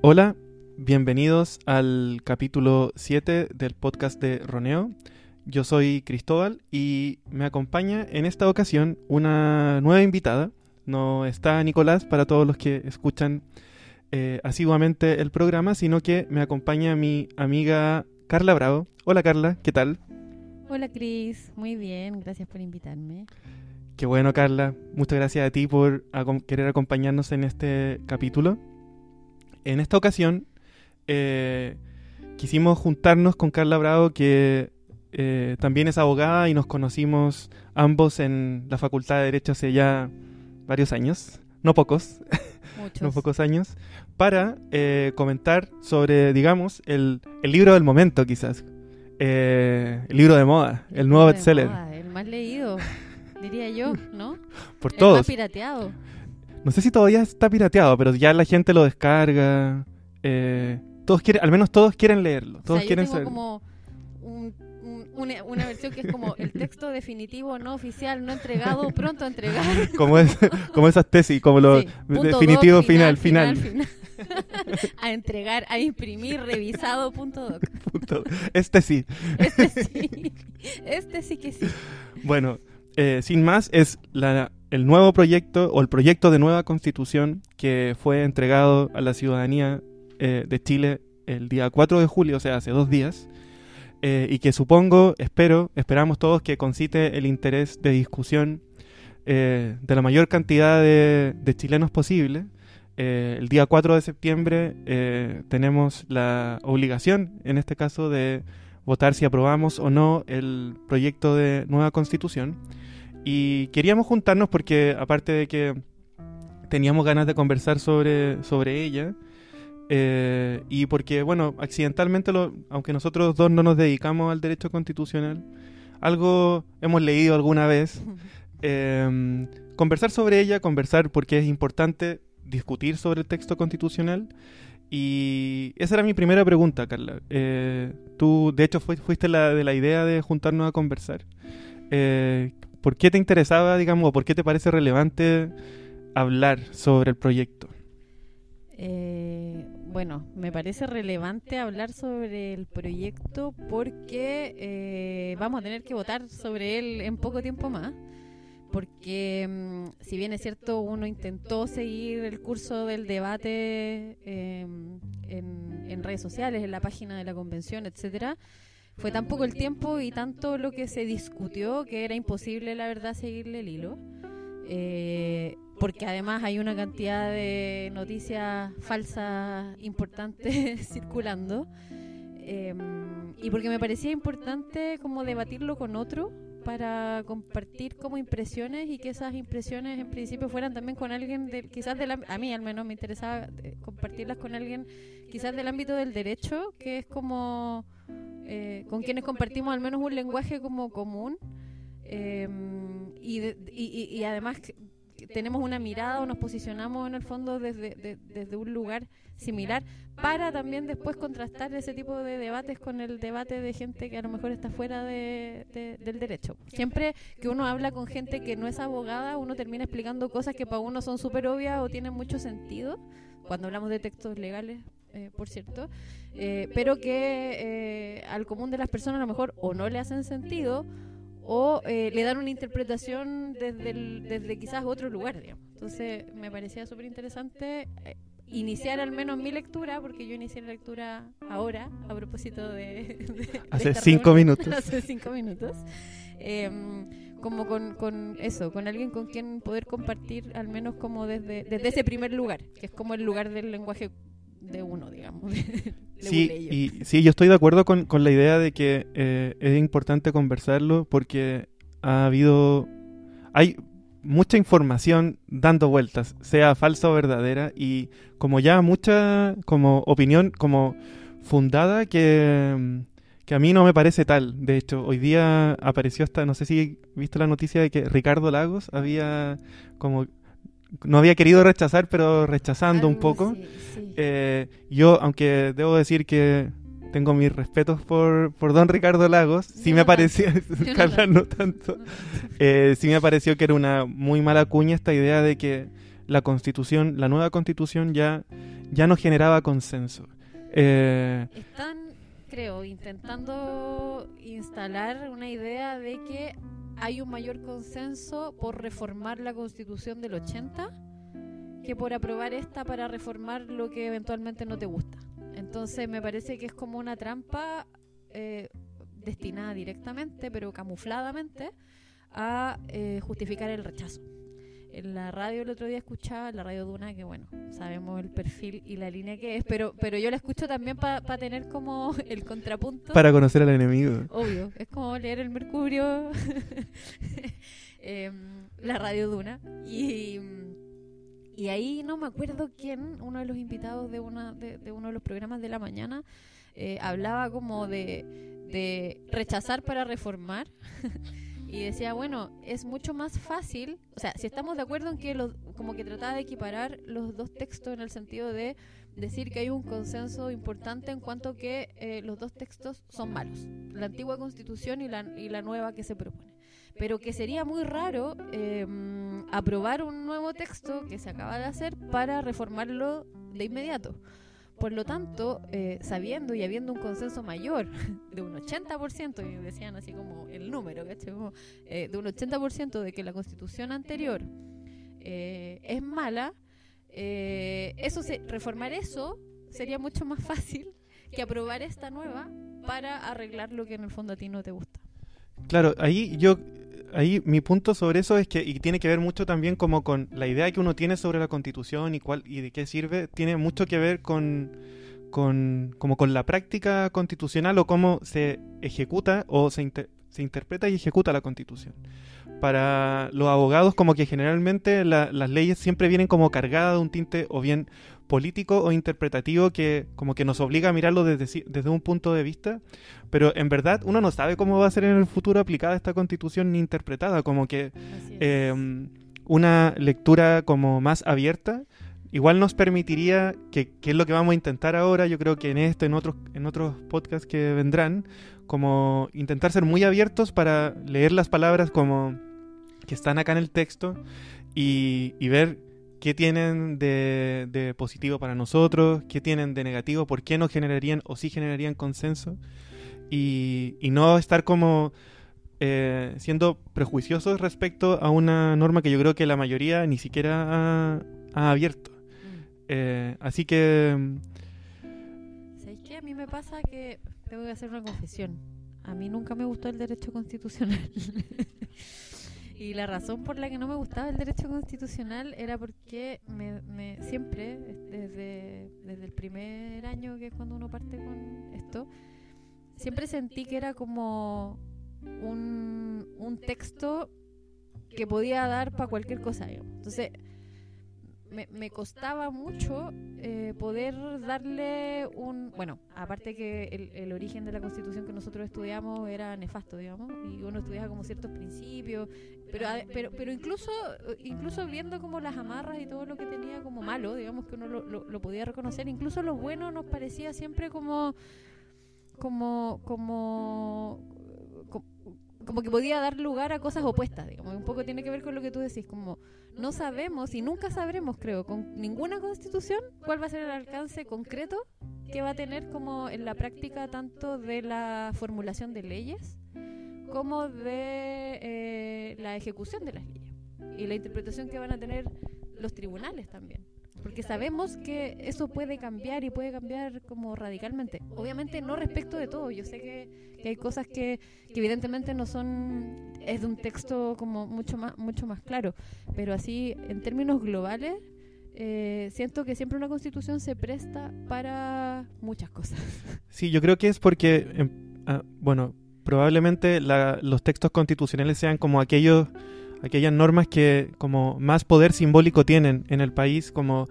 Hola, bienvenidos al capítulo 7 del podcast de Roneo. Yo soy Cristóbal y me acompaña en esta ocasión una nueva invitada. No está Nicolás para todos los que escuchan eh, asiduamente el programa, sino que me acompaña mi amiga Carla Bravo. Hola Carla, ¿qué tal? Hola Cris, muy bien, gracias por invitarme. Qué bueno Carla, muchas gracias a ti por acom- querer acompañarnos en este capítulo. En esta ocasión eh, quisimos juntarnos con Carla Bravo, que eh, también es abogada y nos conocimos ambos en la Facultad de Derecho hace ya varios años, no pocos, no pocos años, para eh, comentar sobre, digamos, el, el libro del momento quizás, Eh, el libro de moda, el nuevo bestseller, El más leído, diría yo, ¿no? por El todos. más pirateado. No sé si todavía está pirateado, pero ya la gente lo descarga. eh, todos quieren, al menos todos quieren leerlo. Todos o sea, quieren yo tengo ser. como un- un- una, una versión que es como el texto definitivo, no oficial, no entregado, pronto a entregar. Como, es, como esas tesis, como lo Sí, definitivo doc, final, final. final. a entregar, a imprimir, revisado, punto doc. Punto. Este sí. Este sí, este sí que sí. Bueno, eh, sin más, es la, el nuevo proyecto o el proyecto de nueva constitución que fue entregado a la ciudadanía eh, de Chile el día 4 de julio, o sea, hace dos días. eh, y que supongo, espero, esperamos todos que concite el interés de discusión eh, de la mayor cantidad de, de chilenos posible. El día 4 de septiembre tenemos la obligación, en este caso, de votar si aprobamos o no el proyecto de nueva constitución. Y queríamos juntarnos porque, aparte de que teníamos ganas de conversar sobre, sobre ella, eh, y porque, bueno, accidentalmente, lo- aunque nosotros dos no nos dedicamos al derecho constitucional, algo hemos leído alguna vez, eh, conversar sobre ella, conversar porque es importante discutir sobre el texto constitucional. Y esa era mi primera pregunta, Carla. Eh, tú, de hecho, fui- fuiste la de la idea de juntarnos a conversar. Eh, ¿Por qué te interesaba, digamos, o por qué te parece relevante hablar sobre el proyecto? Eh, bueno, me parece relevante hablar sobre el proyecto porque eh, vamos a tener que votar sobre él en poco tiempo más. Porque mm, si bien es cierto, uno intentó seguir el curso del debate eh, en, en redes sociales, en la página de la convención, etcétera, fue tan poco el tiempo y tanto lo que se discutió que era imposible, la verdad, seguirle el hilo. Eh, porque además hay una cantidad de noticias falsas importantes circulando. Eh, y porque me parecía importante como debatirlo con otro para compartir como impresiones y que esas impresiones en principio fueran también con alguien del quizás am- a mí al menos me interesaba eh, compartirlas con alguien quizás del ámbito del derecho que es como eh, con quienes compartimos al menos un lenguaje como común eh, y, de- y, y- además tenemos una mirada o nos posicionamos en el fondo desde, de- desde un lugar similar para también después contrastar ese tipo de debates con el debate de gente que a lo mejor está fuera de, de- del derecho. Siempre que uno habla con gente que no es abogada, uno termina explicando cosas que para uno son súper obvias o tienen mucho sentido, cuando hablamos de textos legales, eh, por cierto, eh, pero que eh, al común de las personas a lo mejor o no le hacen sentido o eh, le dan una interpretación desde, el- desde quizás otro lugar. digamos. Entonces me parecía súper interesante eh, iniciar al menos mi lectura, porque yo inicié la lectura ahora, a propósito de... Hace cinco reunión. minutos. Hace cinco minutos. Em, como con, con eso, con alguien con quien poder compartir al menos como desde, desde ese primer lugar, que es como el lugar del lenguaje de uno, digamos. de- de Sí, y, sí, yo estoy de acuerdo con, con la idea de que eh, es importante conversarlo porque ha habido... Hay mucha información dando vueltas, sea falsa o verdadera, y como ya mucha como opinión como fundada que, mm, que a mí no me parece tal. De hecho, hoy día apareció esta, no sé si viste la noticia de que Ricardo Lagos había como... No había querido rechazar, pero rechazando un Algo poco. sí. Eh, yo, aunque debo decir que tengo mis respetos por, por don Ricardo Lagos, sí me pareció, no Carla no tanto, eh, sí me pareció que era una muy mala cuña esta idea de que la constitución, la nueva constitución ya, ya no generaba consenso. Eh, Están, creo, intentando instalar una idea de que hay un mayor consenso por reformar la constitución del 80 que por aprobar esta para reformar lo que eventualmente no te gusta. Entonces me parece que es como una trampa eh, destinada directamente, pero camufladamente, a eh, justificar el rechazo. En la radio el otro día escuchaba, la radio Duna, que bueno, sabemos el perfil y la línea que es, pero, pero yo la escucho también para tener como el contrapunto. Para conocer al enemigo. Obvio, es como leer el Mercurio, eh, la radio Duna. Y, y ahí no me acuerdo quién, uno de los invitados de, una, de, de uno de los programas de la mañana, eh, hablaba como de, de rechazar para reformar. y decía, bueno, es mucho más fácil, o sea, si estamos de acuerdo en que los, como que trataba de equiparar los dos textos en el sentido de decir que hay un consenso importante en cuanto que eh, los dos textos son malos, la antigua constitución y la, y la nueva que se propone. Pero que sería muy raro eh, aprobar un nuevo texto que se acaba de hacer para reformarlo de inmediato. Por lo tanto, eh, sabiendo y habiendo un consenso mayor de un 80%, y decían así como el número, ¿cachai? Eh, de un 80% de que la constitución anterior eh, es mala, eh, eso se, reformar eso sería mucho más fácil que aprobar esta nueva para arreglar lo que en el fondo a ti no te gusta. Claro, ahí yo ahí mi punto sobre eso es que y tiene que ver mucho también como con la idea que uno tiene sobre la Constitución y cuál y de qué sirve, tiene mucho que ver con con como con la práctica constitucional o cómo se ejecuta o se, inter, se interpreta y ejecuta la Constitución. Para los abogados como que generalmente la, las leyes siempre vienen como cargadas de un tinte o bien político o interpretativo que como que nos obliga a mirarlo desde, desde un punto de vista, pero en verdad uno no sabe cómo va a ser en el futuro aplicada esta constitución ni interpretada, como que eh, una lectura como más abierta igual nos permitiría, que, que, es lo que vamos a intentar ahora, yo creo que en este, en otros, en otros podcasts que vendrán, como intentar ser muy abiertos para leer las palabras como que están acá en el texto y, y ver qué tienen de, de, positivo para nosotros, qué tienen de negativo, por qué no generarían o sí generarían consenso y, y no estar como eh, siendo prejuiciosos respecto a una norma que yo creo que la mayoría ni siquiera ha, ha abierto. Eh, así que... ¿Sabéis qué? A mí me pasa que tengo que hacer una confesión. A mí nunca me gustó el derecho constitucional. y la razón por la que no me gustaba el derecho constitucional era porque me, me, siempre, desde, desde el primer año que es cuando uno parte con esto, siempre sentí que era como un, un texto que podía dar para cualquier cosa. Entonces, me, me, costaba mucho eh, poder darle un... Bueno, aparte que el, el, origen de la constitución que nosotros estudiamos era nefasto, digamos, y uno estudiaba como ciertos principios, pero, pero, pero incluso, incluso viendo como las amarras y todo lo que tenía como malo, digamos que uno lo, lo, lo podía reconocer, incluso lo bueno nos parecía siempre como... como, como como que podía dar lugar a cosas opuestas, digamos. Un poco tiene que ver con lo que tú decís, como no sabemos y nunca sabremos, creo, con ninguna constitución cuál va a ser el alcance concreto que va a tener como en la práctica tanto de la formulación de leyes como de eh, la ejecución de las leyes y la interpretación que van a tener los tribunales también porque sabemos que eso puede cambiar y puede cambiar como radicalmente. Obviamente no respecto de todo, yo sé que, hay cosas que, que, evidentemente no son, es de un texto como mucho más, mucho más claro, pero así en términos globales eh, siento que siempre una constitución se presta para muchas cosas. Sí, yo creo que es porque, eh, ah, bueno, probablemente la, los textos constitucionales sean como aquellos aquellas normas que como más poder simbólico tienen en el país, como,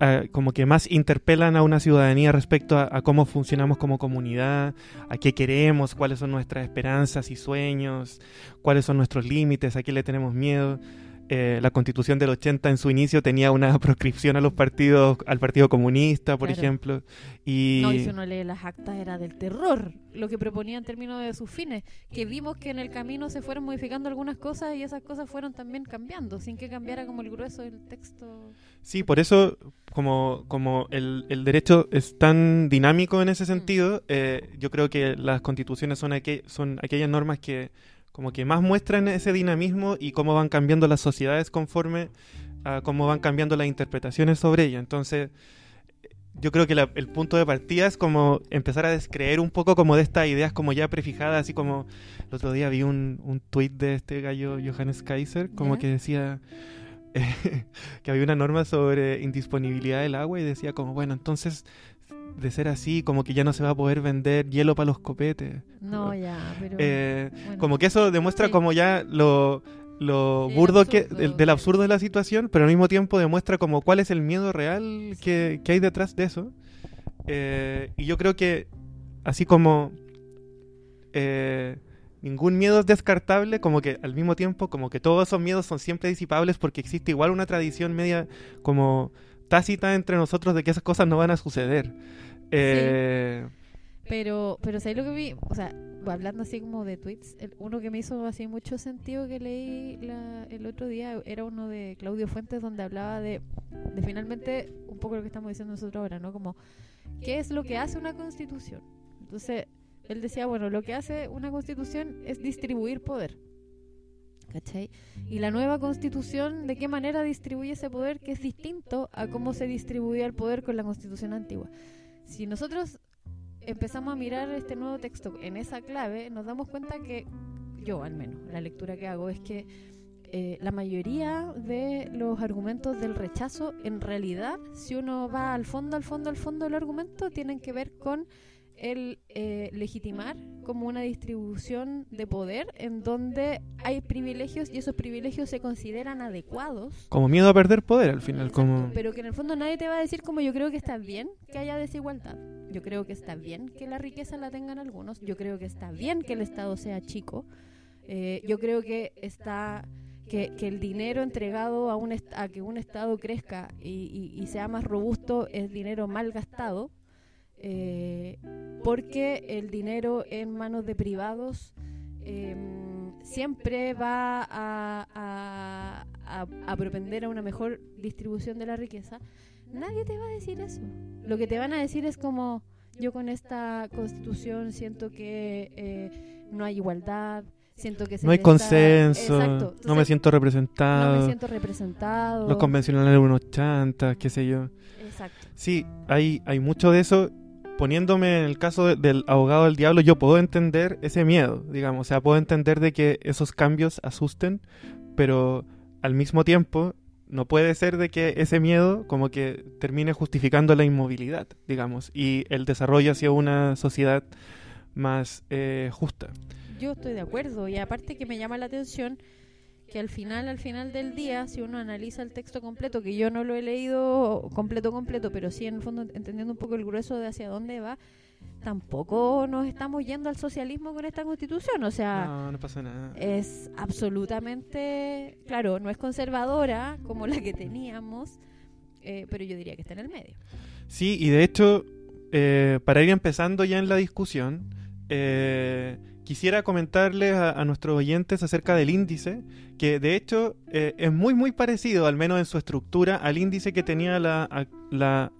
uh, como que más interpelan a una ciudadanía respecto a, cómo funcionamos como comunidad, a qué queremos, cuáles son nuestras esperanzas y sueños, cuáles son nuestros límites, a qué le tenemos miedo. Eh, la constitución del 80 en su inicio tenía una proscripción a los partidos, al Partido Comunista, por Claro. ejemplo. Y, No, y si uno lee las actas era del terror, lo que proponía en términos de sus fines, que vimos que en el camino se fueron modificando algunas cosas y esas cosas fueron también cambiando, sin que cambiara como el grueso del texto. Sí, por eso, como, como el, el derecho es tan dinámico en ese sentido, eh, yo creo que las constituciones son aquellas normas que como que más muestran ese dinamismo y cómo van cambiando las sociedades conforme a cómo van cambiando las interpretaciones sobre ella. Entonces, yo creo que la- el punto de partida es como empezar a descreer un poco como de estas ideas como ya prefijadas, así como el otro día vi un, un tuit de este gallo Johannes Kaiser, como que decía que había una norma sobre indisponibilidad del agua y decía como, bueno, entonces de ser así, como que ya no se va a poder vender hielo para los copetes. No, ya, pero... Eh, bueno. como que eso demuestra Sí. como ya lo, lo Sí, burdo absurdo. que del, del absurdo de la situación, pero al mismo tiempo demuestra como cuál es el miedo real que, que hay detrás de eso. Eh, y yo creo que así como eh, ningún miedo es descartable, como que al mismo tiempo como que todos esos miedos son siempre disipables porque existe igual una tradición media como tácita entre nosotros de que esas cosas no van a suceder. Eh, Pero, pero ¿sabes lo que vi? O sea, hablando así como de tweets, el- uno que me hizo así mucho sentido que leí la- el otro día era uno de Claudio Fuentes donde hablaba de, de finalmente un poco lo que estamos diciendo nosotros ahora, ¿no? Como, ¿qué es lo que hace una constitución? Entonces, él decía, bueno, lo que hace una constitución es distribuir poder. ¿Cachai? Y la nueva constitución, ¿de qué manera distribuye ese poder? Que es distinto a cómo se distribuía el poder con la constitución antigua. Si nosotros empezamos a mirar este nuevo texto en esa clave, nos damos cuenta que, yo al menos, la lectura que hago es que eh, la mayoría de los argumentos del rechazo, en realidad, si uno va al fondo, al fondo, al fondo del argumento, tienen que ver con el eh, legitimar como una distribución de poder en donde hay privilegios y esos privilegios se consideran adecuados como miedo a perder poder al final, Exacto, como... Pero que en el fondo nadie te va a decir como yo creo que está bien que haya desigualdad. Yo creo que está bien que la riqueza la tengan algunos. Yo creo que está bien que el Estado sea chico. Eh, yo creo que está que, que el dinero entregado a, un a que un Estado crezca y, y- y sea más robusto es dinero mal gastado. Eh, porque el dinero en manos de privados em, siempre va a, a- a- a propender a una mejor distribución de la riqueza, nadie te va a decir eso. Lo que te van a decir es como, yo con esta constitución siento que eh, no hay igualdad, siento que se No hay consenso, no me siento no representado, me siento representado. los convencionales unos chantas, qué sé yo. Exacto. Sí, hay, hay mucho de eso. Poniéndome en el caso de- del abogado del diablo, yo puedo entender ese miedo, digamos. O sea, puedo entender de que esos cambios asusten, pero al mismo tiempo no puede ser de que ese miedo como que termine justificando la inmovilidad, digamos, y el desarrollo hacia una sociedad más eh, justa. Yo estoy de acuerdo y aparte que me llama la atención que al final, al final del día, si uno analiza el texto completo, que yo no lo he leído completo, completo, pero sí en el fondo entendiendo un poco el grueso de hacia dónde va, tampoco nos estamos yendo al socialismo con esta constitución. O sea, No, no pasa nada. es absolutamente, claro, no es conservadora como la que teníamos, eh, pero yo diría que está en el medio. Sí, y de hecho, eh, para ir empezando ya en la discusión, eh, quisiera comentarles a, a nuestros oyentes acerca del índice, que de hecho eh, es muy muy parecido, al menos en su estructura, al índice que tenía la,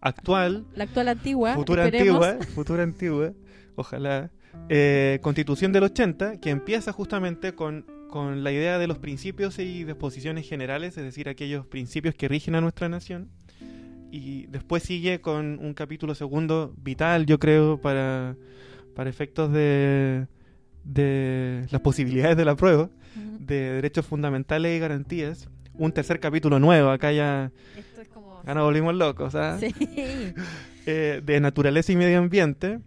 actual, La actual antigua, futura esperemos. antigua, futura antigua, ojalá, eh, constitución del 80, que empieza justamente con, con la idea de los principios y disposiciones generales, es decir, aquellos principios que rigen a nuestra nación. Y después sigue con un capítulo segundo vital, yo creo, para, para efectos de, de las posibilidades de la prueba, de derechos fundamentales y garantías. Un tercer capítulo nuevo, acá ya, Esto es como... acá nos volvimos locos, ¿ah? Sí. eh, de naturaleza y medio ambiente.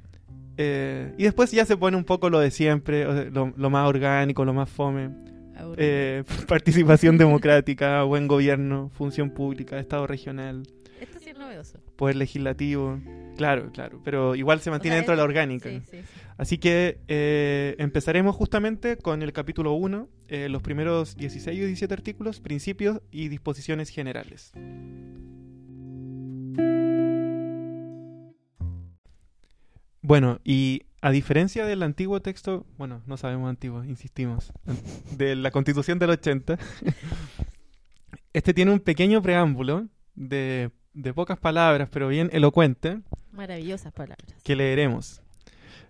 eh, y después ya se pone un poco lo de siempre, lo, lo más orgánico, lo más fome. Eh, participación democrática, buen gobierno, función pública, Estado regional. Esto sí es novedoso. Poder legislativo. Claro, claro. Pero igual se mantiene sea, dentro de la orgánica. Sí, sí, sí. Así que eh, empezaremos justamente con el capítulo 1, eh, los primeros 16 y 17 artículos, principios y disposiciones generales. Bueno, y a diferencia del antiguo texto, bueno, no sabemos antiguo, insistimos, de la constitución del 80, este tiene un pequeño preámbulo de, de pocas palabras, pero bien elocuente, Maravillosas palabras. que leeremos.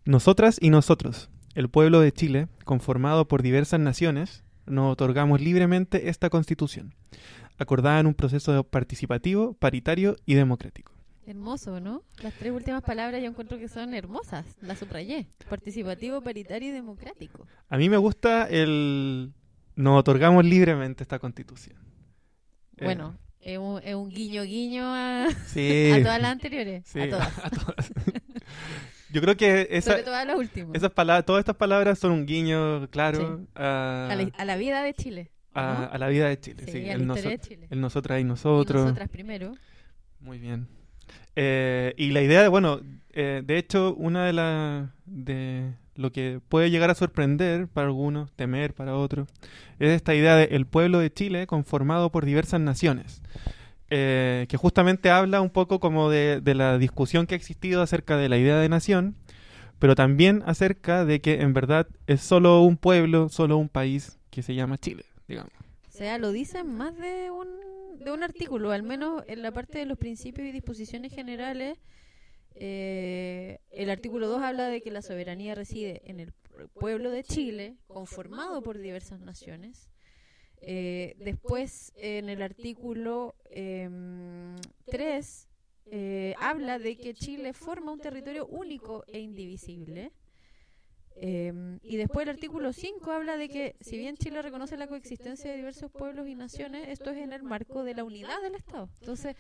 Nosotras y nosotros, el pueblo de Chile, conformado por diversas naciones, nos otorgamos libremente esta constitución, acordada en un proceso participativo, paritario y democrático. Hermoso, ¿no? Las tres últimas palabras yo encuentro que son hermosas. Las subrayé. Participativo, paritario y democrático. A mí me gusta el... Nos otorgamos libremente esta constitución. Eh, Bueno, es un, es un guiño guiño a, sí, a todas las anteriores. sí, A todas. a todas. Yo creo que esa- Sobre todo a las últimas. esas palabras, todas estas palabras son un guiño claro Sí. a, a, la, a la vida de Chile. a- ¿no? a la vida de Chile. Sí, sí, el, noso- de Chile. el nosotras y Y nosotros. nosotras primero. Muy bien. Eh, y la idea de, bueno, eh, de hecho, una de las de lo que puede llegar a sorprender para algunos, temer para otros, es esta idea de el pueblo de Chile conformado por diversas naciones, eh, que justamente habla un poco como de, de la discusión que ha existido acerca de la idea de nación, pero también acerca de que en verdad es solo un pueblo, solo un país que se llama Chile, digamos. O sea, lo dicen más de un, de un artículo, al menos en la parte de los principios y disposiciones generales. Eh, el artículo 2 habla de que la soberanía reside en el pueblo de Chile, conformado por diversas naciones. Eh, después, en el artículo 3, habla de que Chile forma un territorio único e indivisible. Eh, y después el artículo 5 habla de que si bien Chile reconoce la coexistencia de diversos pueblos y naciones, esto es en el marco de la unidad del Estado. Entonces,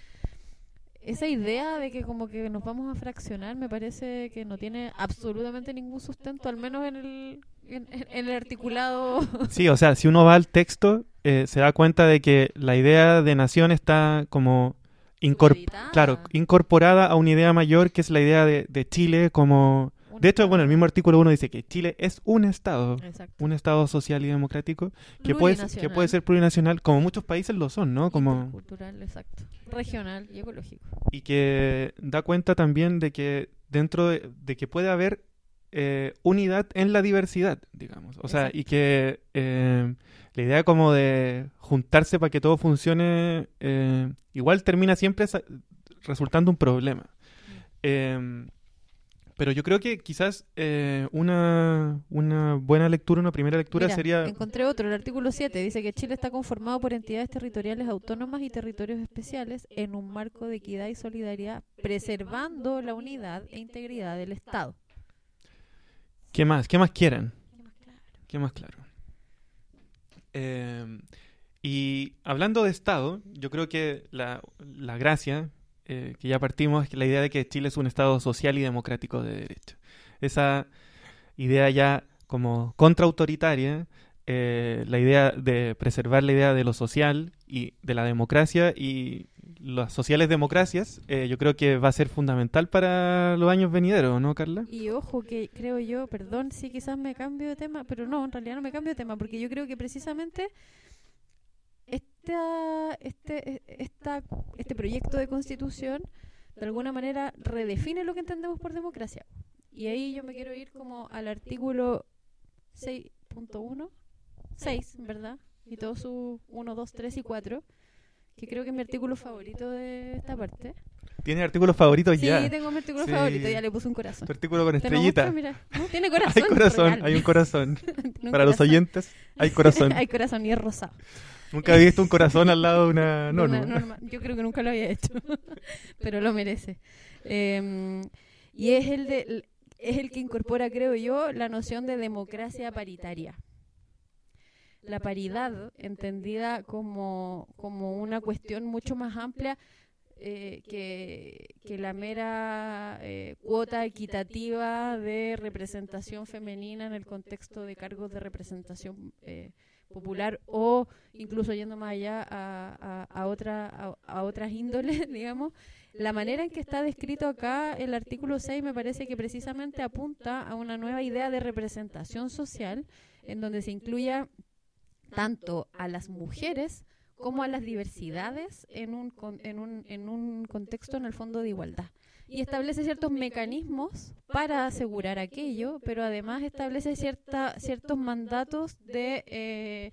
esa idea de que como que nos vamos a fraccionar me parece que no tiene absolutamente ningún sustento, al menos en el, en, en el articulado. Sí, o sea, si uno va al texto, eh, se da cuenta de que la idea de nación está como incor- supeditada. claro, incorporada a una idea mayor que es la idea de, de Chile como... De hecho, bueno, el mismo artículo 1 dice que Chile es un Estado, Exacto. un Estado social y democrático que puede, que puede ser plurinacional, como muchos países lo son, ¿no? Como, Cultural, exacto. Regional y ecológico. y que da cuenta también de que dentro de, de que puede haber eh, unidad en la diversidad, digamos. O sea, Exacto. y que eh, la idea como de juntarse para que todo funcione, eh, igual termina siempre resultando un problema. Eh, pero yo creo que quizás eh, una, una buena lectura, una primera lectura Mira, sería... Encontré otro, el artículo 7 dice que Chile está conformado por entidades territoriales autónomas y territorios especiales en un marco de equidad y solidaridad, preservando la unidad e integridad del Estado. ¿Qué más? ¿Qué más quieren? ¿Qué más claro? Eh, y hablando de Estado, yo creo que la, la gracia eh, que ya partimos la idea de que Chile es un Estado social y democrático de derecho. Esa idea ya como contraautoritaria, eh, la idea de preservar la idea de lo social y de la democracia y las sociales democracias, eh, yo creo que va a ser fundamental para los años venideros, ¿no, Carla? Y ojo que creo yo, perdón si quizás me cambio de tema, pero no, en realidad no me cambio de tema, porque yo creo que precisamente esta, este, esta, este proyecto de constitución de alguna manera redefine lo que entendemos por democracia. Y ahí yo me quiero ir como al artículo 6.1, 6, ¿verdad? Y todos sus 1, 2, 3 y 4, que creo que es mi artículo favorito de esta parte. ¿Tienes artículos favoritos Sí, ya? tengo mi artículo Sí. favorito, ya le puse un corazón. Tu artículo con estrellita. No, tiene corazón. Hay corazón, hay un corazón. Tiene Para los oyentes, hay corazón. hay corazón y es rosado. Nunca he visto un corazón al lado de una norma. Una norma. Yo creo que nunca lo había hecho, pero lo merece. Eh, y es el de es el que incorpora, creo yo, la noción de democracia paritaria. La paridad, entendida como, como una cuestión mucho más amplia eh, que, que la mera eh, cuota equitativa de representación femenina en el contexto de cargos de representación eh, popular o incluso yendo más allá a, otra, a, otras índoles, digamos, la manera en que está descrito acá el artículo 6 me parece que precisamente apunta a una nueva idea de representación social en donde se incluya tanto a las mujeres como a las diversidades en un, en un, en un contexto en el fondo de igualdad y establece ciertos mecanismos para asegurar aquello, pero además establece cierta, ciertos mandatos de, eh,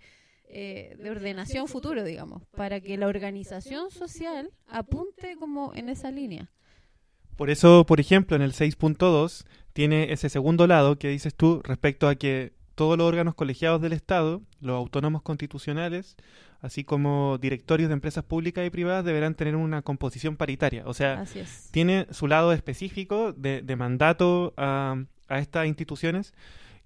eh, de ordenación futuro, digamos, para que la organización social apunte como en esa línea. Por eso, por ejemplo, en el 6.2 tiene ese segundo lado que dices tú respecto a que todos los órganos colegiados del Estado, los autónomos constitucionales, así como directorios de empresas públicas y privadas deberán tener una composición paritaria. O sea, tiene su lado específico de, mandato a, estas instituciones.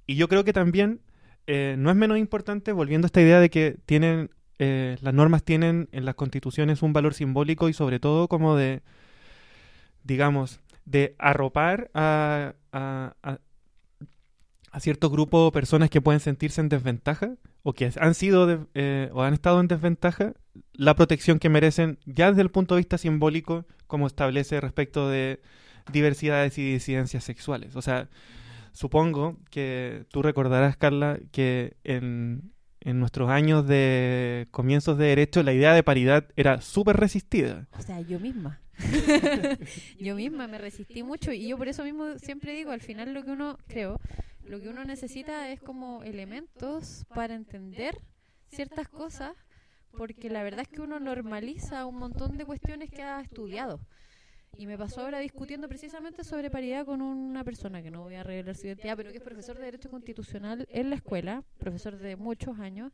Y yo creo que también eh, no es menos importante, volviendo a esta idea de que tienen eh, las normas tienen en las constituciones un valor simbólico y sobre todo como de, digamos, de arropar a, a, a cierto grupo de personas que pueden sentirse en desventaja o que han sido eh, o han estado en desventaja la protección que merecen ya desde el punto de vista simbólico como establece respecto de diversidades y disidencias sexuales. O sea, supongo que tú recordarás, Carla, que en, en nuestros años de comienzos de derecho la idea de paridad era súper resistida. O sea, yo misma. yo misma me resistí mucho y yo por eso mismo siempre digo, al final lo que uno, creo, lo que uno necesita es como elementos para entender ciertas cosas, porque la verdad es que uno normaliza un montón de cuestiones que ha estudiado. Y me pasó ahora discutiendo precisamente sobre paridad con una persona que no voy a revelar su identidad, pero que es profesor de Derecho Constitucional en la escuela, profesor de muchos años.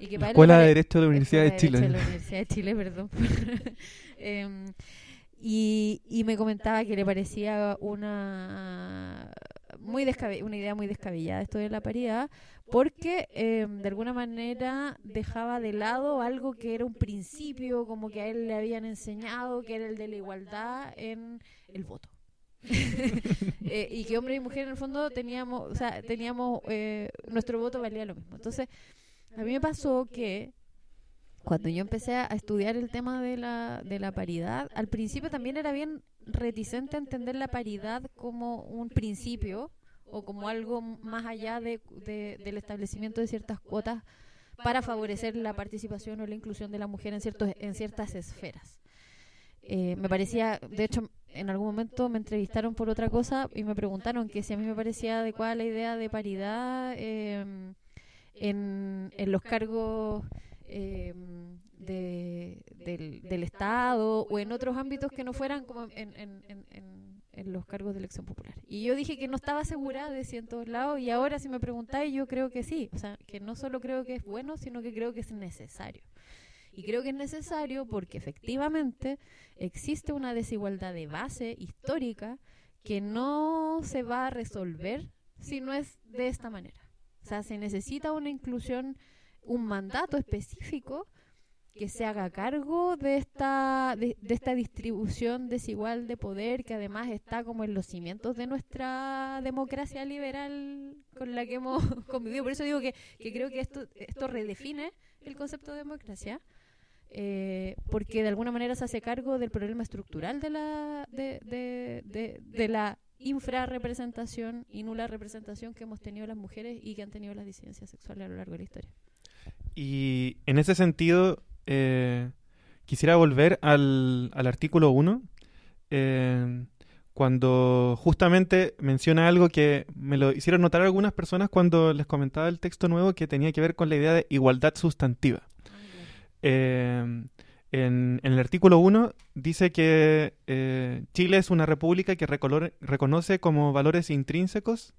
Y que la Escuela de Derecho de la Universidad de, Chile. De la Universidad de Chile, perdón. Em, y, y me comentaba que le parecía una muy una idea muy descabellada esto de la paridad, porque em, de alguna manera dejaba de lado algo que era un principio, como que a él le habían enseñado, que era el de la igualdad en el voto. Eh, y que hombre y mujer en el fondo teníamos, o sea, teníamos, eh, nuestro voto valía lo mismo. Entonces, a mí me pasó que cuando yo empecé a estudiar el tema de la, de la paridad, al principio también era bien reticente a entender la paridad como un principio o como algo más allá de, del establecimiento de ciertas cuotas para favorecer la participación o la inclusión de la mujer en, ciertos, en ciertas esferas. Eh, me parecía, de hecho, en algún momento me entrevistaron por otra cosa y me preguntaron que si a mí me parecía adecuada la idea de paridad em, en, en los cargos eh, de, del, Estado o en otros ámbitos que no fueran como en, en, en, en, los cargos de elección popular. Y yo dije que no estaba segura de si en todos lados y ahora si me preguntáis yo creo que sí. O sea, que no solo creo que es bueno, sino que creo que es necesario. Y creo que es necesario porque efectivamente existe una desigualdad de base histórica que no se va a resolver si no es de esta manera. O sea, se necesita una inclusión un mandato específico que se haga cargo de esta, de, esta distribución desigual de poder que además está como en los cimientos de nuestra democracia liberal con la que hemos convivido. Por eso digo que, creo que esto, esto redefine el concepto de democracia. Eh, porque de alguna manera se hace cargo del problema estructural de la, de, de, de la infrarrepresentación y nula representación que hemos tenido las mujeres y que han tenido las disidencias sexuales a lo largo de la historia. Y en ese sentido, eh, quisiera volver al, artículo 1, eh, cuando justamente menciona algo que me lo hicieron notar algunas personas cuando les comentaba el texto nuevo que tenía que ver con la idea de igualdad sustantiva. Eh, en, el artículo 1 dice que Chile es una república que reconoce como valores intrínsecos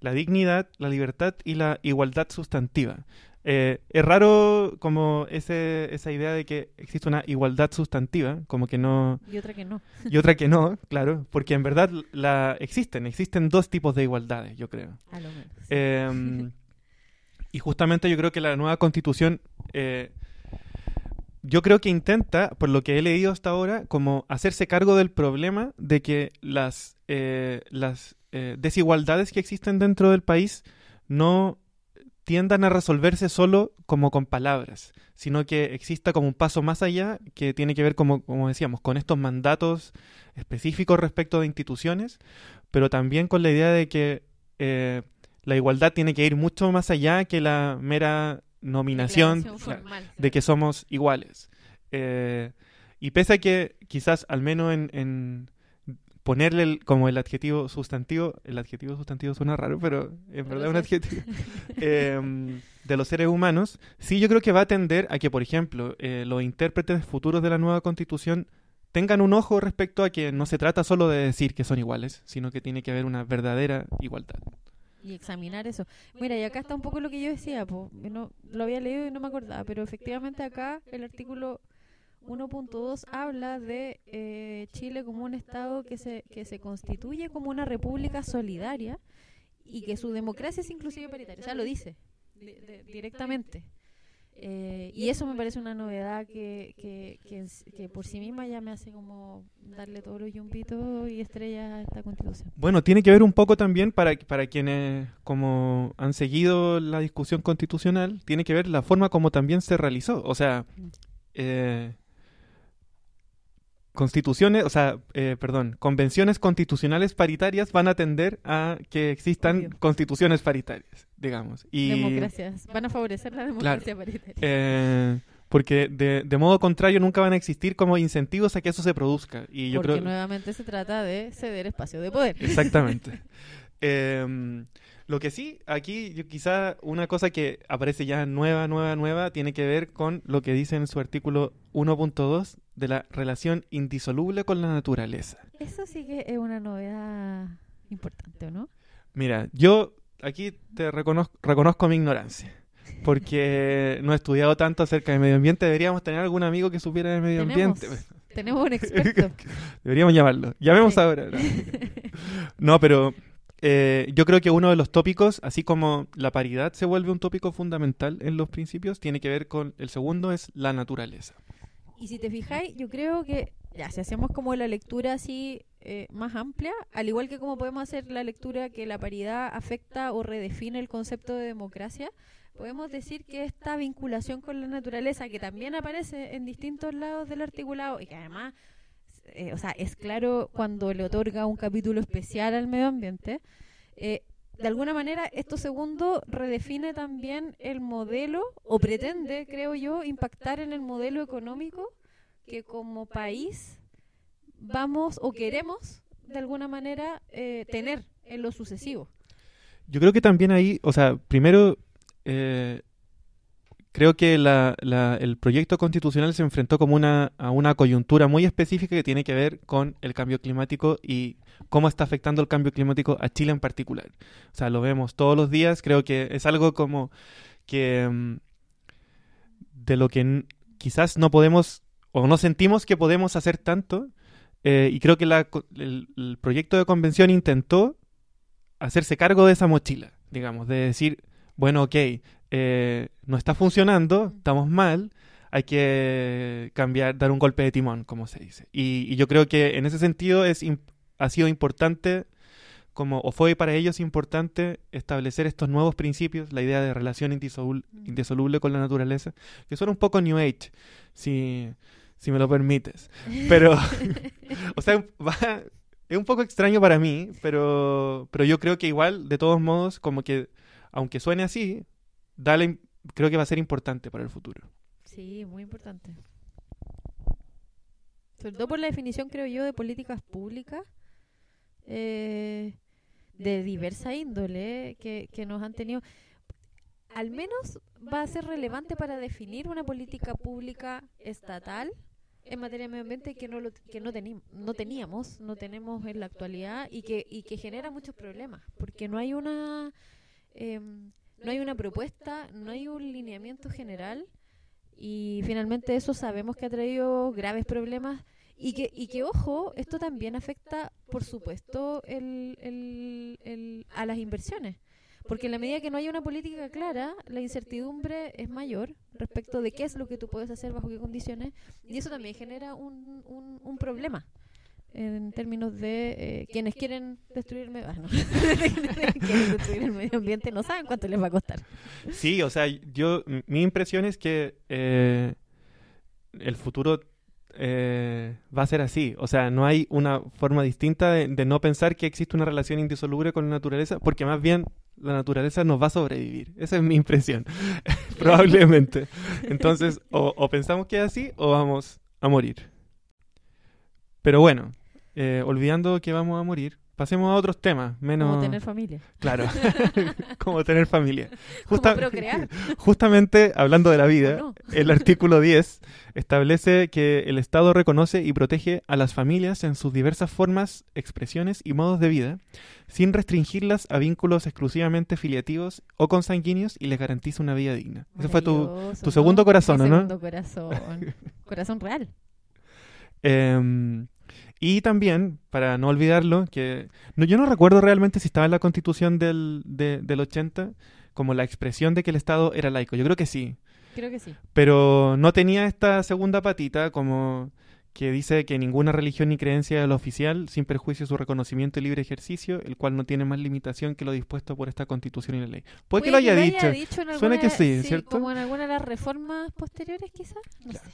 la dignidad, la libertad y la igualdad sustantiva. Eh, es raro como ese, esa idea de que existe una igualdad sustantiva, como que no... Y otra que no. Y otra que no, claro, porque en verdad la existen, existen dos tipos de igualdades, yo creo. A lo menos. Em, y justamente yo creo que la nueva constitución, eh, yo creo que intenta, por lo que he leído hasta ahora, como hacerse cargo del problema de que las, eh, las desigualdades que existen dentro del país no tiendan a resolverse solo como con palabras, sino que exista como un paso más allá que tiene que ver, como, como decíamos, con estos mandatos específicos respecto de instituciones, pero también con la idea de que eh, la igualdad tiene que ir mucho más allá que la mera nominación formal, de que somos iguales. Eh, y pese a que quizás al menos en, en ponerle el- como el adjetivo sustantivo, el adjetivo sustantivo suena raro, pero en verdad es un adjetivo, eh, de los seres humanos, sí yo creo que va a tender a que, por ejemplo, eh, los intérpretes futuros de la nueva constitución tengan un ojo respecto a que no se trata solo de decir que son iguales, sino que tiene que haber una verdadera igualdad. y examinar eso. Mira, y acá está un poco lo que yo decía, po, no, lo había leído y no me acordaba, pero efectivamente acá el artículo 1.2 habla de eh, Chile como un Estado que se, que se constituye como una república solidaria y que su democracia es inclusive paritaria, o sea, lo dice de- directamente. Eh, y eso me parece una novedad que, que, que por sí misma ya me hace como darle todos los yumpitos y estrellas a esta constitución. Bueno, tiene que ver un poco también para, para quienes como han seguido la discusión constitucional, tiene que ver la forma como también se realizó. O sea, Mm. eh, constituciones, o sea, eh, perdón, convenciones constitucionales paritarias van a tender a que existan Obvio. constituciones paritarias, digamos. Y, Democracias. Van a favorecer la democracia paritaria. eh, porque de, de modo contrario nunca van a existir como incentivos a que eso se produzca. Y yo porque creo nuevamente se trata de ceder espacio de poder. Exactamente. Em, lo que sí, aquí yo quizá una cosa que aparece ya nueva, nueva, nueva, tiene que ver con lo que dice en su artículo 1.2 de la relación indisoluble con la naturaleza. Eso sí que es una novedad importante, ¿o no? Mira, yo aquí te reconozco, reconozco mi ignorancia, porque no he estudiado tanto acerca del medio ambiente, deberíamos tener algún amigo que supiera de medio Tenemos. ambiente. Tenemos un experto. Deberíamos llamarlo. Llamemos Sí. ahora. ¿no? No, pero eh, yo creo que uno de los tópicos, así como la paridad se vuelve un tópico fundamental en los principios, tiene que ver con el segundo es la naturaleza. Y si te fijáis, yo creo que, ya, si hacemos como la lectura así eh, más amplia, al igual que como podemos hacer la lectura que la paridad afecta o redefine el concepto de democracia, podemos decir que esta vinculación con la naturaleza, que también aparece en distintos lados del articulado y que además, eh, o sea, es claro cuando le otorga un capítulo especial al medio ambiente, eh, de alguna manera esto segundo redefine también el modelo o pretende, creo yo, impactar en el modelo económico que como país vamos o queremos de alguna manera eh, tener en lo sucesivo. Yo creo que también ahí, o sea, primero, creo que el proyecto constitucional se enfrentó como una, a una coyuntura muy específica que tiene que ver con el cambio climático y cómo está afectando el cambio climático a Chile en particular. O sea, lo vemos todos los días, creo que es algo como que mm, de lo que quizás no podemos o no sentimos que podemos hacer tanto eh, y creo que la el- el proyecto de convención intentó hacerse cargo de esa mochila, digamos, de decir, bueno, ok, eh, no está funcionando, estamos mal, hay que cambiar, dar un golpe de timón, como se dice. Y, y yo creo que en ese sentido es ha sido importante, como, o fue para ellos importante establecer estos nuevos principios, la idea de relación indisoluble con la naturaleza, que son un poco New Age, si, si me lo permites. Pero, o sea, va- es un poco extraño para mí, pero, pero yo creo que igual, de todos modos, como que, aunque suene así, creo que va a ser importante para el futuro. Sí, muy importante. Sobre todo por la definición, creo yo, de políticas públicas eh, de diversa índole que, nos han tenido. Al menos va a ser relevante para definir una política pública estatal en materia de medio ambiente que no lo, que no, no teníamos, no tenemos en la actualidad y que, y que genera muchos problemas, porque no hay una em, no hay una propuesta, no hay un lineamiento general y finalmente eso sabemos que ha traído graves problemas y que, y que ojo, esto también afecta, por supuesto, el, el- el- a las inversiones. Porque en la medida que no haya una política clara, la incertidumbre es mayor respecto de qué es lo que tú puedes hacer, bajo qué condiciones, y eso también genera un, un problema. En términos de eh, quienes quieren destruir el medio ah, no. quieren destruir el medio ambiente no saben cuánto les va a costar. Sí, o sea, yo mi impresión es que eh, el futuro eh, va a ser así. O sea, no hay una forma distinta de, de, no pensar que existe una relación indisoluble con la naturaleza, porque más bien la naturaleza nos va a sobrevivir. Esa es mi impresión, probablemente. Entonces, o, o, pensamos que es así o vamos a morir. Pero bueno, eh, olvidando que vamos a morir, pasemos a otros temas, menos... Como tener familia. Claro, como tener familia. Justa... Como procrear. Justamente, hablando de la vida, no? el artículo 10 establece que el Estado reconoce y protege a las familias en sus diversas formas, expresiones y modos de vida, sin restringirlas a vínculos exclusivamente filiativos o consanguíneos y les garantiza una vida digna. Ese fue tu, tu segundo corazón, ¿no? Segundo corazón. corazón real. Eh, y también, para no olvidarlo, que no, yo no recuerdo realmente si estaba en la constitución del, de, del 80 como la expresión de que el Estado era laico. Yo creo que sí. Creo que sí. Pero no tenía esta segunda patita como que dice que ninguna religión ni creencia es lo oficial, sin perjuicio de su reconocimiento y libre ejercicio, el cual no tiene más limitación que lo dispuesto por esta constitución y la ley. Puede, que lo haya que dicho. dicho en Suena alguna- que sí, sí, ¿cierto? Como en alguna de las reformas posteriores, quizás. No Claro. sé.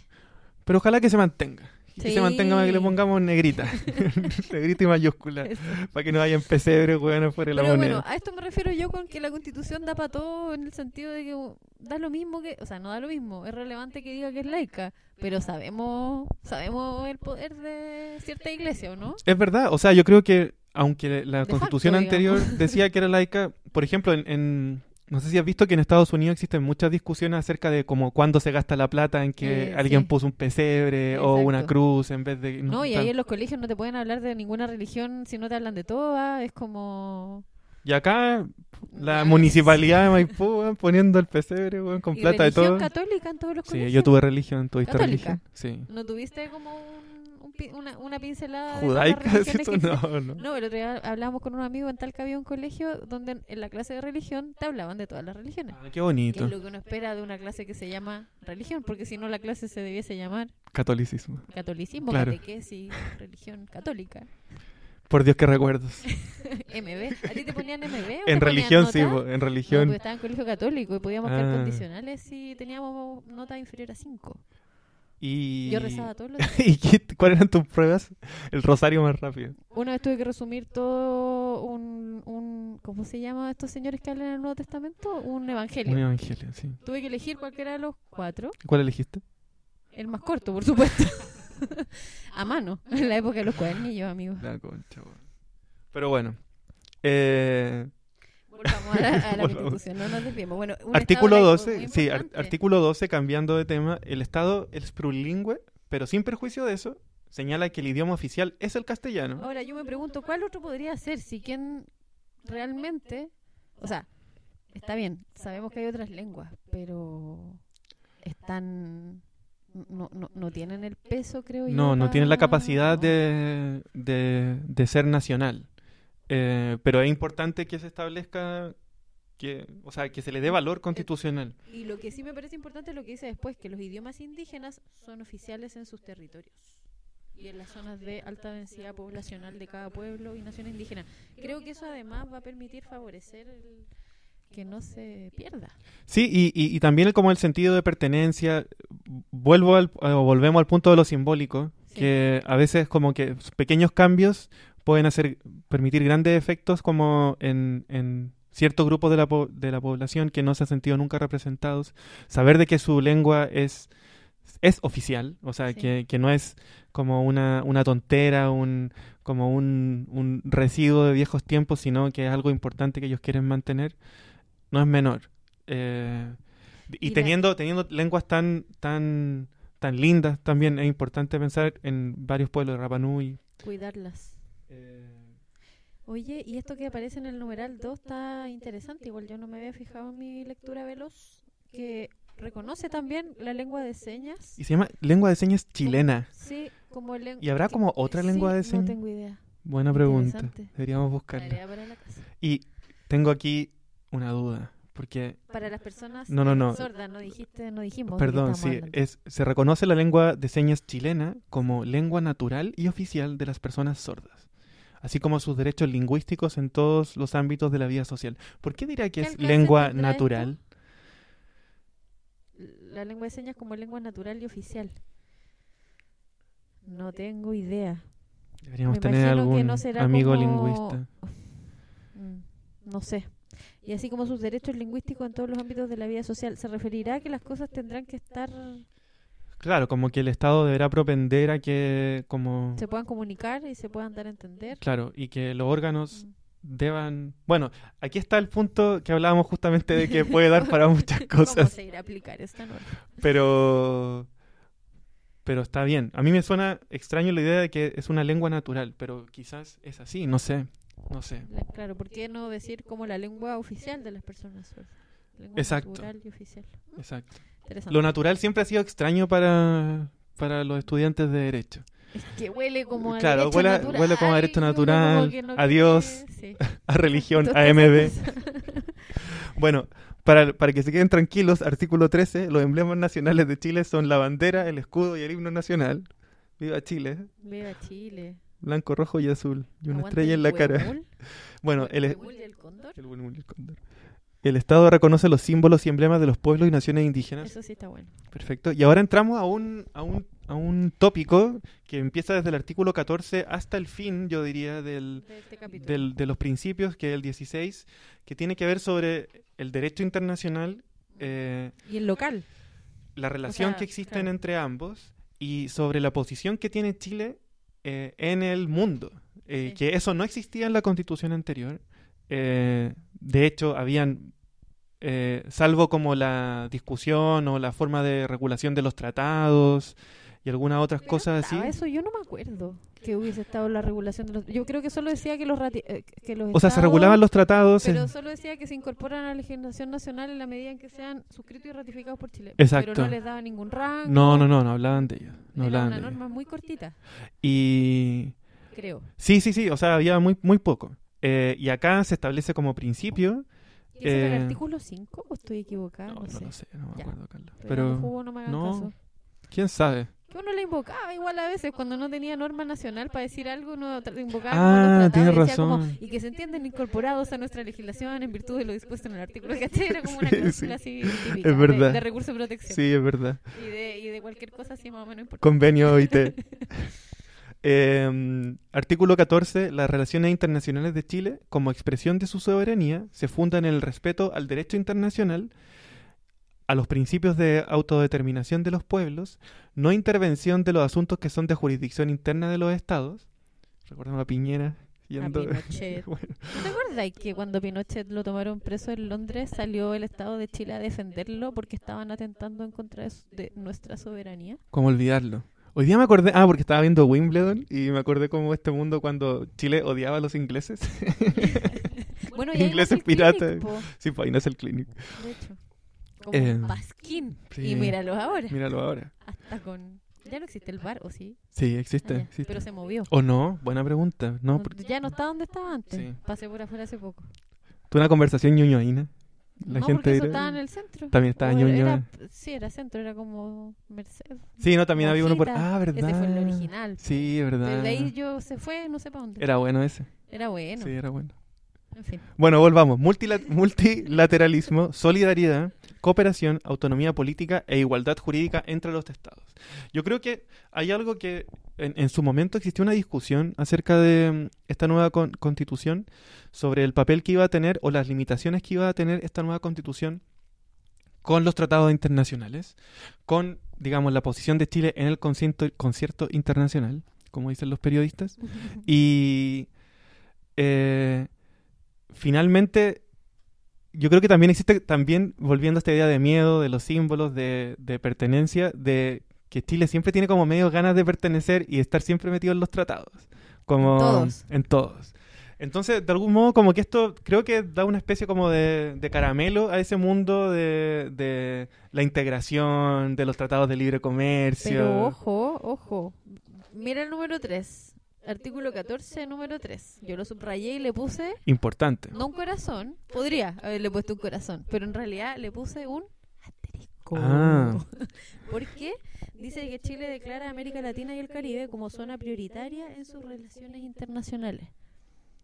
Pero ojalá que se mantenga. Y Que Sí. se mantenga que le pongamos negrita. negrita y mayúscula. Eso. Para que no vayan pesebres, weón, fuera de la Pero moneda. bueno, a esto me refiero yo con que la constitución da para todo en el sentido de que uh, da lo mismo que, o sea, no da lo mismo, es relevante que diga que es laica, pero sabemos sabemos el poder de cierta iglesia, ¿o no? Es verdad, o sea, yo creo que aunque la De constitución facto, anterior decía que era laica, por ejemplo, en, en- no sé si has visto que en Estados Unidos existen muchas discusiones acerca de como cuándo se gasta la plata en que Eh, alguien sí. puso un pesebre o una Exacto. cruz en vez de... No, y tan- ahí en los colegios no te pueden hablar de ninguna religión si no te hablan de todas, es como... Y acá la Ah, municipalidad de Maipú weón, poniendo el pesebre weón, con ¿Y plata de todo. católica en todos los Sí, colegios? yo tuve religión, ¿tuviste ¿Católica? religión? Sí. ¿No tuviste como un- una, una pincelada de ¿Judaica? que existen? No, no. No, el otro día hablábamos con un amigo en tal que había un colegio donde en- en la clase de religión te hablaban de todas las religiones. Ah, qué Que bonito. es lo que uno espera de una clase que se llama religión, porque si no la clase se debiese llamar Catolicismo. catolicismo, Claro. catequesis, religión católica. Por Dios que recuerdos. MB. ¿A ti te ponían MB? o te En ponían religión, sí, nota? po, en No, religión. estaba en colegio católico y podíamos quedar Ah. condicionales si teníamos nota inferior a 5. Y... Yo rezaba todos los días. ¿Y qué- cuáles eran tus pruebas? El rosario más rápido. Una vez tuve que resumir todo un, un... ¿Cómo se llama estos señores que hablan en el Nuevo Testamento? Un evangelio. Un evangelio, sí. Tuve que elegir cualquiera de los cuatro. ¿Cuál elegiste? El más corto, por supuesto. a mano, en la época de los cuadernillos, amigos. La concha, weón. Pero bueno. Eh, Volvamos a la, a la Volvamos. constitución, no nos desviemos. Bueno, un artículo estado laico 12, muy sí, artículo 12, cambiando de tema, el Estado es plurilingüe, pero sin perjuicio de eso, señala que el idioma oficial es el castellano. Ahora yo me pregunto, ¿cuál otro podría ser si quien realmente, o sea, está bien, sabemos que hay otras lenguas, pero están, no, no, no tienen el peso, creo yo. No, no tiene la pa- capacidad no. de, de, de ser nacional. Eh, pero es importante que se establezca, que, o sea, que se le dé valor constitucional. Y lo que sí me parece importante es lo que dice después, que los idiomas indígenas son oficiales en sus territorios y en las zonas de alta densidad poblacional de cada pueblo y nación indígena. Creo que eso además va a permitir favorecer el- que no se pierda. Sí, y, y, y también como el sentido de pertenencia, vuelvo al, o volvemos al punto de lo simbólico, Sí. que a veces como que pequeños cambios pueden hacer, permitir grandes efectos como en, en ciertos grupos de la, po- de la población que no se han sentido nunca representados, saber de que su lengua es, es oficial, o sea, Sí. que, que no es como una, una tontera, un, como un, un residuo de viejos tiempos, sino que es algo importante que ellos quieren mantener, no es menor. Eh, y Y la- teniendo, teniendo lenguas tan, tan, tan lindas, también es importante pensar en varios pueblos de Rapa Nui. Cuidarlas. Oye, y esto que aparece en el numeral 2 está interesante, igual yo no me había fijado en mi lectura veloz, que reconoce también la lengua de señas. Y se llama lengua de señas chilena. Sí, como lengua. ¿Y habrá como otra lengua de señas? No tengo idea. Buena pregunta. Interesante. Deberíamos buscarla. Y tengo aquí una duda. Porque, Para las personas No, no, no. sordas, no dijiste, no dijimos. perdón, sí, hablando. es, se reconoce la lengua de señas chilena como lengua natural y oficial de las personas sordas, así como sus derechos lingüísticos en todos los ámbitos de la vida social. ¿Por qué dirá que ¿Qué es lengua esto? natural? La lengua de señas como lengua natural y oficial. No tengo idea. Deberíamos Me tener algún no amigo como- lingüista. Mm, No sé. Y así como sus derechos lingüísticos en todos los ámbitos de la vida social, ¿se referirá a que las cosas tendrán que estar, Claro, como que el Estado deberá propender a que, como, se puedan comunicar y se puedan dar a entender? claro, y que los órganos Mm. deban... Bueno, aquí está el punto que hablábamos justamente de que puede dar para muchas ¿Cómo cosas, se irá a aplicar esta norma? pero... Pero está bien. A mí me suena extraño la idea de que es una lengua natural, pero quizás es así, no sé, no sé. La- claro, ¿por qué no decir como la lengua oficial de las personas sordas? Lengua Exacto. natural y oficial. Exacto. Lo natural siempre ha sido extraño para, para los estudiantes de Derecho. Es que huele como a Claro, derecho huele natural, huele como a derecho natural, no a Dios, sí. A religión, Todas a cosas. Bueno, para, para que se queden tranquilos, artículo 13, los emblemas nacionales de Chile son la bandera, el escudo y el himno nacional. Viva Chile, Viva Chile. blanco, rojo y azul. Y una Aguante estrella el en la cara. Bueno, el, Huemul y el cóndor. el el cóndor. El Estado reconoce los símbolos y emblemas de los pueblos y naciones indígenas. Eso sí está bueno. Perfecto. Y ahora entramos a un, a un, a un tópico que empieza desde el artículo 14 hasta el fin, yo diría, del, De este del- de los principios, que es el 16, que tiene que ver sobre el derecho internacional, eh, Y el local. la relación sea, que existe claro. entre ambos y sobre la posición que tiene Chile eh, en el mundo. Eh, Sí. Que eso no existía en la constitución anterior. Eh, de hecho, habían, eh, salvo como la discusión o la forma de regulación de los tratados y algunas otras cosas así. Eso yo no me acuerdo que hubiese estado la regulación de los. Yo creo que solo decía que los, rati- eh, que los O sea, se regulaban los tratados. Pero solo decía que se incorporan a la legislación nacional en la medida en que sean suscritos y ratificados por Chile. Exacto. Pero no les daba ningún rango. No, no, no, no hablaban de ellos. No Era una norma muy cortita, Y creo. sí, sí, sí, o sea, había muy, muy poco. Eh, y acá se establece como principio. ¿Y Eh, el artículo 5 o estoy equivocada? No, No, no sé. lo sé, no me Ya. acuerdo, Carlos. Pero, Pero, jugo, no me hagan no. caso. ¿quién sabe? Que uno le invocaba igual a veces cuando no tenía norma nacional para decir algo, uno invocaba Ah, tienes decía como, razón. y que se entienden incorporados a nuestra legislación en virtud de lo dispuesto en el artículo. ¿cachai? Era como una Sí, cláusula sí. así típica Es verdad. De, de recurso de protección. Sí, es verdad. Y, de, y de cualquier cosa así más o menos importante. Convenio OIT. Eh, artículo 14. Las relaciones internacionales de Chile, como expresión de su soberanía, se fundan en el respeto al derecho internacional, a los principios de autodeterminación de los pueblos, no intervención de los asuntos que son de jurisdicción interna de los estados. Recordamos a Piñera yendo. Pinochet. Bueno, ¿No te acuerdas que cuando Pinochet lo tomaron preso en Londres salió el Estado de Chile a defenderlo porque estaban atentando en contra de, de nuestra soberanía? ¿Cómo olvidarlo? Hoy día me acordé, ah, porque estaba viendo Wimbledon y me acordé como este mundo cuando Chile odiaba a los ingleses. Bueno, y Ingleses nace el pirata. Clinic, po, sí, pues ahí nace el clinic. de hecho. Como Eh, pasquín. sí. Y míralos ahora. Míralo ahora. Hasta con... Ya no existe el bar, ¿o sí? Sí, Ah, existe. existe. Pero se movió. ¿O no? Buena pregunta. No, No, porque ya no está donde estaba antes. Sí. Pasé por afuera hace poco. tuve una conversación ñoñoína. La no, gente porque eso estaba en el centro. También estaba O era- Sí, era centro, era como Merced. Sí, no, también había uno por... Mojita. Ah, ¿verdad? Ese fue el original. Sí, es verdad. Pero de ahí yo se fue, no sé para dónde. Era bueno ese. Era bueno. Sí, era bueno. En fin. Bueno, volvamos. Multila- multilateralismo, solidaridad, cooperación, autonomía política e igualdad jurídica entre los estados. Yo creo que hay algo que en, en su momento existió una discusión acerca de mm, esta nueva con- constitución, sobre el papel que iba a tener o las limitaciones que iba a tener esta nueva constitución con los tratados internacionales, con, digamos, la posición de Chile en el concierto, concierto internacional, como dicen los periodistas, y eh, finalmente, yo creo que también existe, también volviendo a esta idea de miedo, de los símbolos, de, de pertenencia, de que Chile siempre tiene como medio ganas de pertenecer y estar siempre metido en los tratados. Como En todos. en todos. Entonces, de algún modo, como que esto creo que da una especie como de, de caramelo a ese mundo de, de la integración, de los tratados de libre comercio. Pero ojo, ojo. Mira el número 3. Artículo 14, número 3. Yo lo subrayé y le puse, Importante. no un corazón, podría haberle puesto un corazón, pero en realidad le puse un asterisco. Ah. ¿Por qué? Dice que Chile declara a América Latina y el Caribe como zona prioritaria en sus relaciones internacionales.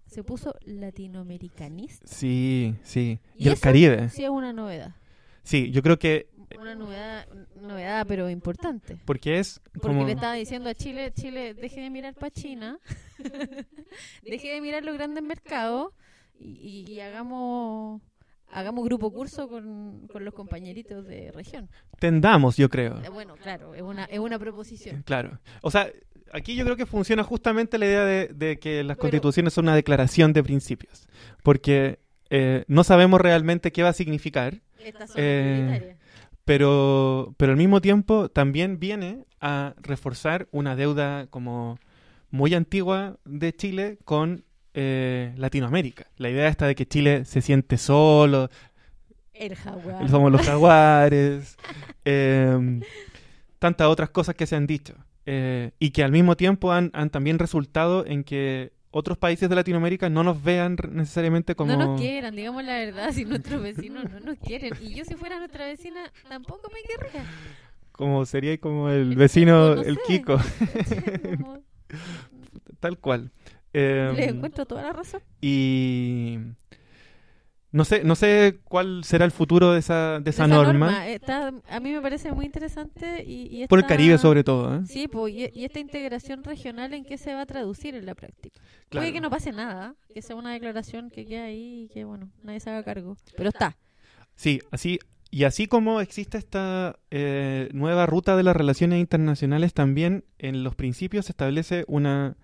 Se puso latinoamericanista. Sí, sí. Y, ¿Y el? Caribe. Sí, es una novedad. Sí, yo creo que Una novedad, novedad pero importante. porque es Porque como le estaba diciendo a Chile, Chile, deje de mirar para China, deje de mirar los grandes mercados y, y- y hagamos hagamos grupo curso con, con los compañeritos de región. tendamos, yo creo. Eh, Bueno, claro, es una, es una proposición. Claro. O sea, aquí yo creo que funciona justamente la idea de, de que las Pero- constituciones son una declaración de principios. Porque eh, no sabemos realmente qué va a significar, Esta zona Eh. Pero, pero al mismo tiempo también viene a reforzar una deuda como muy antigua de Chile con eh, Latinoamérica. La idea esta de que Chile se siente solo, El jaguar. somos los jaguares, eh, tantas otras cosas que se han dicho. eh, y que al mismo tiempo han, han también resultado en que otros países de Latinoamérica no nos vean necesariamente como... No nos quieran, digamos la verdad, si nuestros vecinos no nos quieren. Y yo si fuera nuestra vecina tampoco me querría. como sería como el vecino, no el. Kiko, Como- tal cual. Eh, Les encuentro toda la razón. y no sé, no sé cuál será el futuro de esa, de esa, norma, está, a mí me parece muy interesante y, y por el Caribe sobre todo. ¿eh? Sí, pues, y, y esta integración regional en qué se va a traducir en la práctica. Claro. Puede que no pase nada, que sea una declaración que quede ahí y que, bueno, nadie se haga cargo. Pero está. Sí, así y así como existe esta eh, nueva ruta de las relaciones internacionales, también en los principios se establece una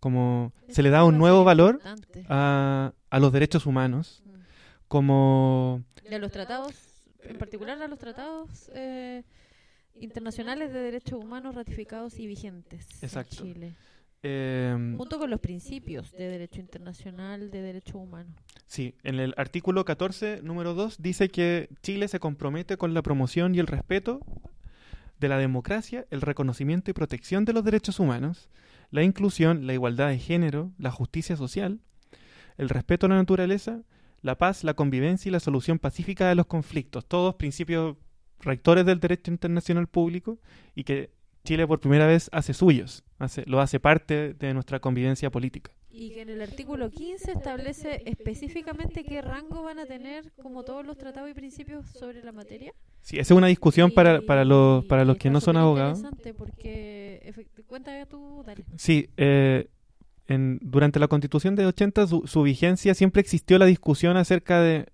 como se le da un nuevo valor a, a los derechos humanos Mm. Como a los tratados, en particular a los tratados eh, internacionales de derechos humanos ratificados y vigentes Exacto. en Chile. eh, Junto con los principios de derecho internacional de derechos humanos. Sí, en el artículo 14, número 2, dice que Chile se compromete con la promoción y el respeto de la democracia, el reconocimiento y protección de los derechos humanos, la inclusión, la igualdad de género, la justicia social, el respeto a la naturaleza, la paz, la convivencia y la solución pacífica de los conflictos, todos principios rectores del derecho internacional público y que Chile por primera vez hace suyos, hace, lo hace parte de nuestra convivencia política. Y que en el artículo 15 establece específicamente qué rango van a tener como todos los tratados y principios sobre la materia. Sí, esa es una discusión para, para los, para los que no son abogados. interesante porque, cuenta tú, dale. Sí, eh, en, durante la constitución de 80, su, su vigencia siempre existió la discusión acerca de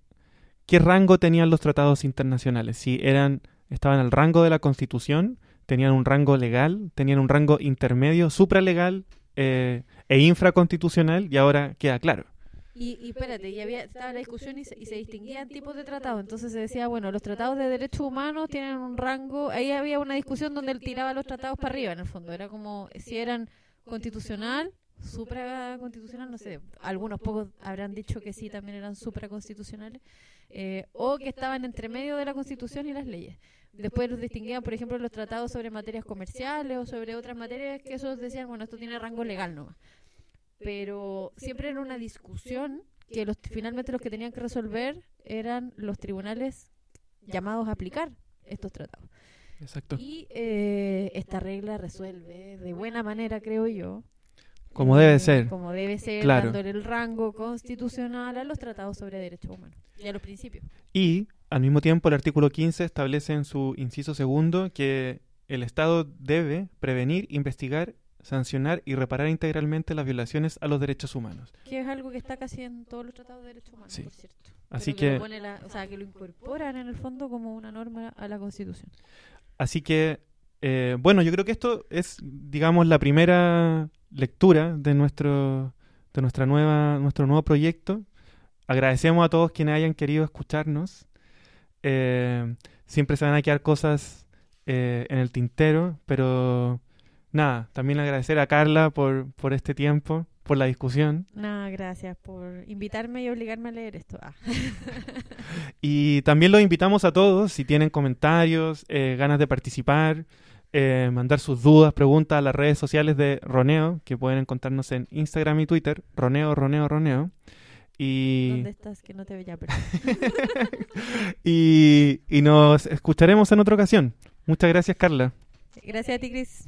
qué rango tenían los tratados internacionales. Si eran, estaban al rango de la constitución, tenían un rango legal, tenían un rango intermedio, supralegal eh, e infraconstitucional, y ahora queda claro. Y, y espérate, y había, estaba la discusión y se, y se distinguían tipos de tratados. Entonces se decía, bueno, los tratados de derechos humanos tienen un rango. Ahí había una discusión donde él tiraba los tratados para arriba, en el fondo. Era como si eran constitucional, supraconstitucional, no sé. Algunos pocos habrán dicho que sí, también eran supraconstitucionales. eh, o que estaban entre medio de la constitución y las leyes. Después los distinguían, por ejemplo, los tratados sobre materias comerciales o sobre otras materias que esos decían, bueno, esto tiene rango legal nomás pero siempre era una discusión que los finalmente los que tenían que resolver eran los tribunales llamados a aplicar estos tratados. Exacto. Y eh, esta regla resuelve de buena manera, creo yo. Como debe ser. Como debe ser, Claro. dándole el rango constitucional a los tratados sobre derechos humanos y a los principios. Y, al mismo tiempo, el artículo 15 establece en su inciso segundo que el Estado debe prevenir, investigar, sancionar y reparar integralmente las violaciones a los derechos humanos. Que es algo que está casi en todos los tratados de derechos humanos, Sí. por cierto. Así Pero lo que, pone la- o sea, que lo incorporan en el fondo como una norma a la Constitución. así que eh, bueno, yo creo que esto es, digamos, la primera lectura de nuestro, de nuestra nueva, nuestro nuevo proyecto. Agradecemos a todos quienes hayan querido escucharnos. Eh, siempre se van a quedar cosas eh, en el tintero, pero nada, también agradecer a Carla por, por este tiempo, por la discusión. Nada, gracias por invitarme y obligarme a leer esto. Ah. Y también los invitamos a todos, si tienen comentarios, ganas de participar, eh, mandar sus dudas, preguntas a las redes sociales de Roneo, que pueden encontrarnos en Instagram y Twitter, Roneo, Roneo, Roneo. Y, ¿Dónde estás? Que no te veía. Pero... y, y nos escucharemos en otra ocasión. Muchas gracias, Carla. Gracias a ti, Cris.